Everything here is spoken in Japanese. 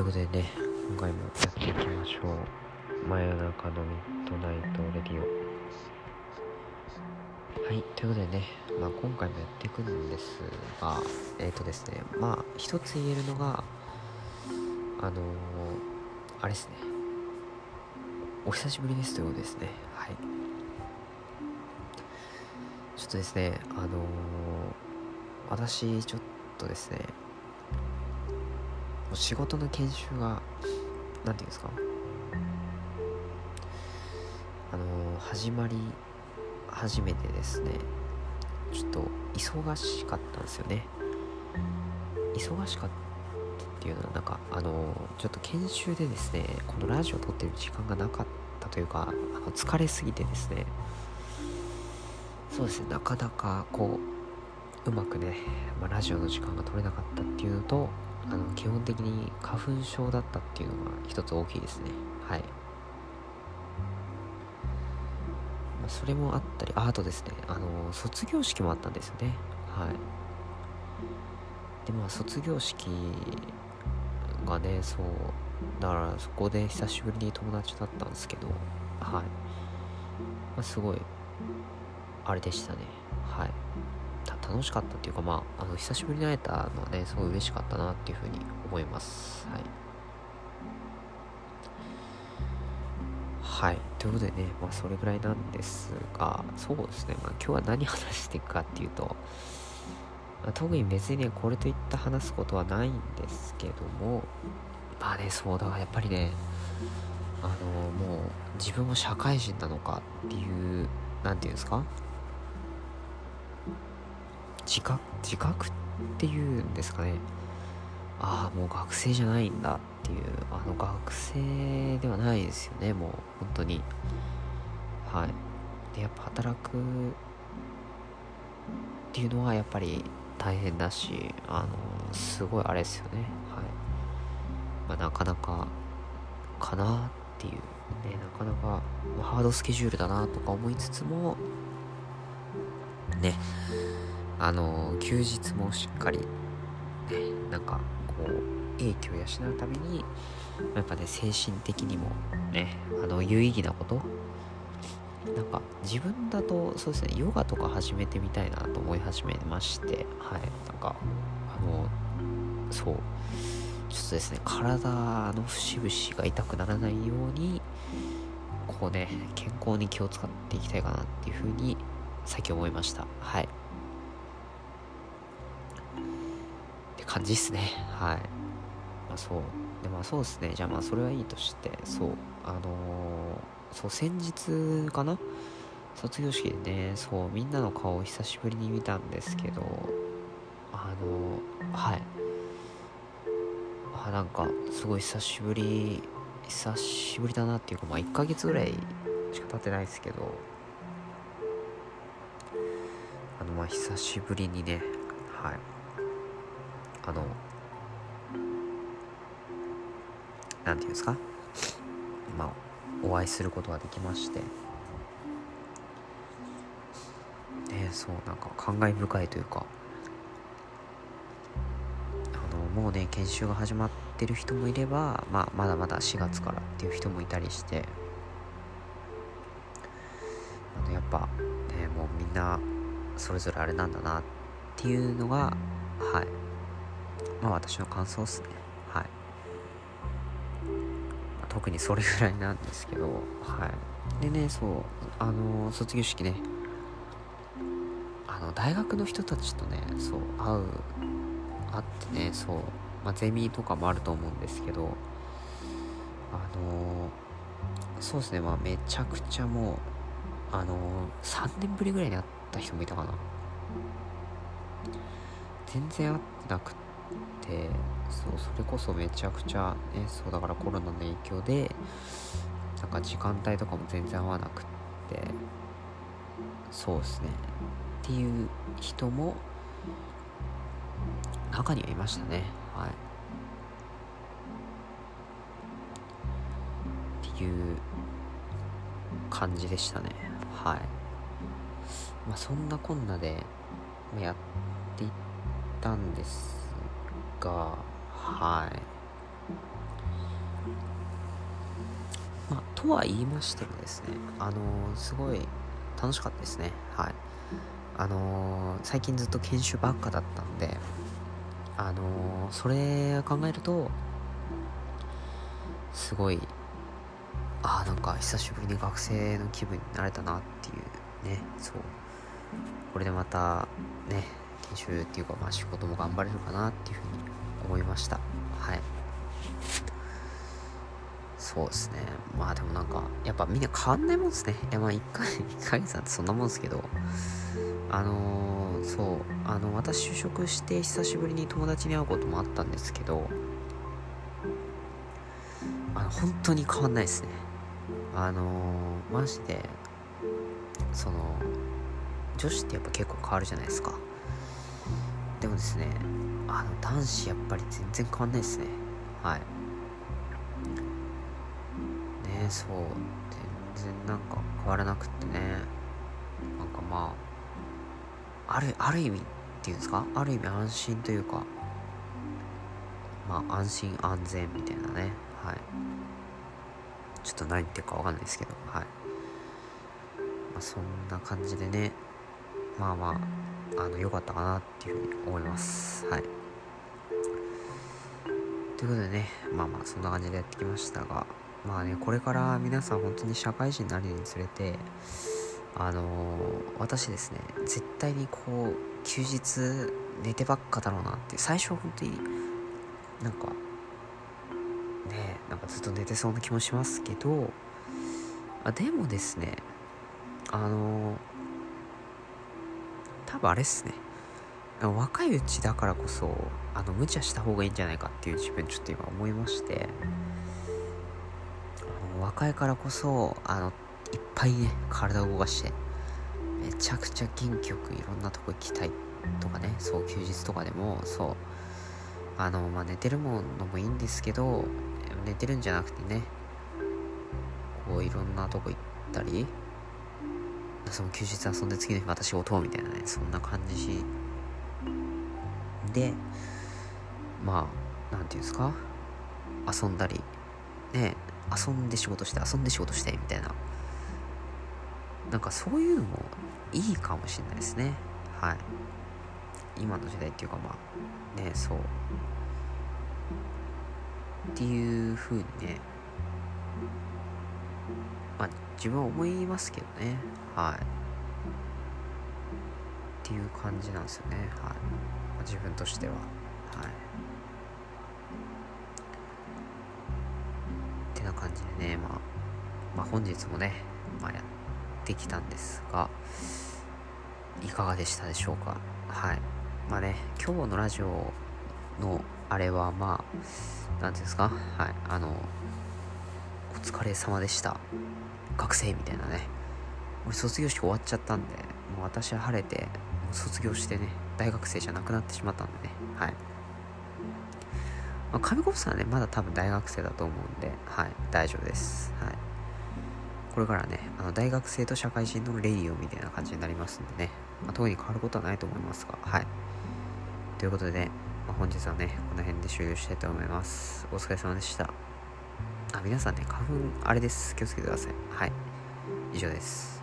ということでね、今回もやっていきましょう。真夜中のミッドナイトレディオ。はい、ということでね、まあ、今回もやっていくんですが、えっ、ー、とですね、まあ、一つ言えるのが、あのー、あれですね、お久しぶりですということですね。はい。ちょっとですね、あのー、私、ちょっとですね、仕事の研修が何て言うんですか？あの始まり初めてですねちょっと忙しかったんですよね。忙しかったっていうのはなんかあのちょっと研修でですねこのラジオ撮ってる時間がなかったというかあの疲れすぎてですねそうですねなかなかこううまくね、まあ、ラジオの時間が取れなかったっていうのとあの基本的に花粉症だったっていうのが一つ大きいですね。はい、まあ、それもあったりああとですねあの卒業式もあったんですよね。はい。でまあ卒業式がねそうだからそこで久しぶりに友達だったんですけどはい、まあ、すごいあれでしたね。はい。楽しかったっていうかまああの久しぶりに会えたのはねすごい嬉しかったなっていうふうに思います。はい。はい。ということでねまあそれぐらいなんですがそうですね。まあ今日は何話していくかっていうと、まあ、特に別にねこれといった話すことはないんですけどもまあねそうだからやっぱりねあのもう自分も社会人なのかっていう何て言うんですか？自覚自覚っていうんですかね。ああもう学生じゃないんだっていうあの学生ではないですよねもう本当に。はい。でやっぱ働くっていうのはやっぱり大変だしあのすごいあれですよね。はい。まあなかなかかなっていうねなかなか、ハードスケジュールだなとか思いつつもね。あの休日もしっかりねなんかこう影響を養うためにやっぱね精神的にもねあの有意義なことなんか自分だとそうですねヨガとか始めてみたいなと思い始めましてはいなんかあのそうちょっとですね体の節々が痛くならないようにこうね健康に気を使っていきたいかなっていうふうに最近思いました。はい。感じっすね。はい。まあそう。でまあそうですね。じゃあまあそれはいいとしてそう。あのー、そう先日かな？卒業式でねそうみんなの顔を久しぶりに見たんですけどあのー、はい。あなんかすごい久しぶり久しぶりだなっていうかまあ1ヶ月ぐらいしか経ってないですけどあのまあ久しぶりにねはい。あの何て言うんですか？まあお会いすることができまして。ねそうなんか感慨深いというか。あのもうね研修が始まってる人もいれば、まあ、まだまだ4月からっていう人もいたりして。あのやっぱねもうみんなそれぞれあれなんだなっていうのがはい。まあ私の感想っすね。はい、特にそれぐらいなんですけどはい。でねそうあの、卒業式ね。あの大学の人たちとねそう会う会ってねそうまあゼミとかもあると思うんですけどあの、そうですね。まあめちゃくちゃもうあのー、3年ぶりぐらいに会った人もいたかな。全然会ってなくてそうそれこそめちゃくちゃねそうだからコロナの影響でなんか時間帯とかも全然合わなくってそうですね。っていう人も中にはいましたね。はい。っていう感じでしたね。はい。まあそんなこんなでやっていったんですがはいまあ、とは言いましてもですね、あのー、すごい楽しかったですね。はい。あのー、最近ずっと研修ばっかだったんで、あのー、それを考えると、すごい、ああ、なんか久しぶりに学生の気分になれたなっていうね、そう。これでまた、ね、研修っていうか、まあ仕事も頑張れるかなっていうふうに思いました。はい。そうですね。まあでもなんか、やっぱみんな変わんないもんですね。いやまあ1回、1ヶ月なんてそんなもんですけど、あのー、そう、あの、私就職して久しぶりに友達に会うこともあったんですけど、あの、本当に変わんないですね。あのー、マジで、その、女子ってやっぱ結構変わるじゃないですか。でもですね、あの、男子やっぱり全然変わんないですね。はい。ね。そう。全然なんか変わらなくってね。なんかまああるある意味っていうんですか？ある意味安心というかまあ安心安全みたいなね。はい。ちょっと何言ってるかわかんないですけど。はい。まあそんな感じでね。まあまああの良かったかなっていうふうに思います。はい。ということでねまあまあそんな感じでやってきましたがまあねこれから皆さん本当に社会人になるにつれてあのー、私ですね絶対にこう休日寝てばっかだろうなって最初は本当になんかねなんかずっと寝てそうな気もしますけどあでもですねあのー、多分あれっすね。若いうちだからこそあの無茶した方がいいんじゃないかっていう自分ちょっと今思いまして。若いからこそあのいっぱいね体を動かしてめちゃくちゃ元気よくいろんなとこ行きたいとかねそう休日とかでもそうあのまあ寝てるものもいいんですけど寝てるんじゃなくてねこういろんなとこ行ったりその休日遊んで次の日また仕事みたいなねそんな感じ。でまあ何て言うんですか？遊んだりね遊んで仕事して遊んで仕事してみたいな。なんかそういうのもいいかもしれないですね。はい。今の時代っていうかまあねそう。っていう風にねまあ自分は思いますけどね。はい。っていう感じなんですよね。はい、まあ、自分としては。はい。ってな感じでね、まあ、まあ、本日もね、まあ、やってきたんですが、いかがでしたでしょうか。はい。まあね、今日のラジオのあれは、まあ、なんていうんですか、はい、あの、お疲れ様でした。学生みたいなね。俺卒業式終わっちゃったんで、もう私は晴れて、卒業してね、大学生じゃなくなってしまったんでね、はい。まあ、上国さんはね、まだ多分大学生だと思うんで、はい、大丈夫です。はい。これからね、あの大学生と社会人のレイオみたいな感じになりますんでね、まあ、特に変わることはないと思いますが、はい。ということで、まあ、本日はね、この辺で終了したいと思います。お疲れ様でした。あ、皆さんね、花粉、あれです。気をつけてください。はい。以上です。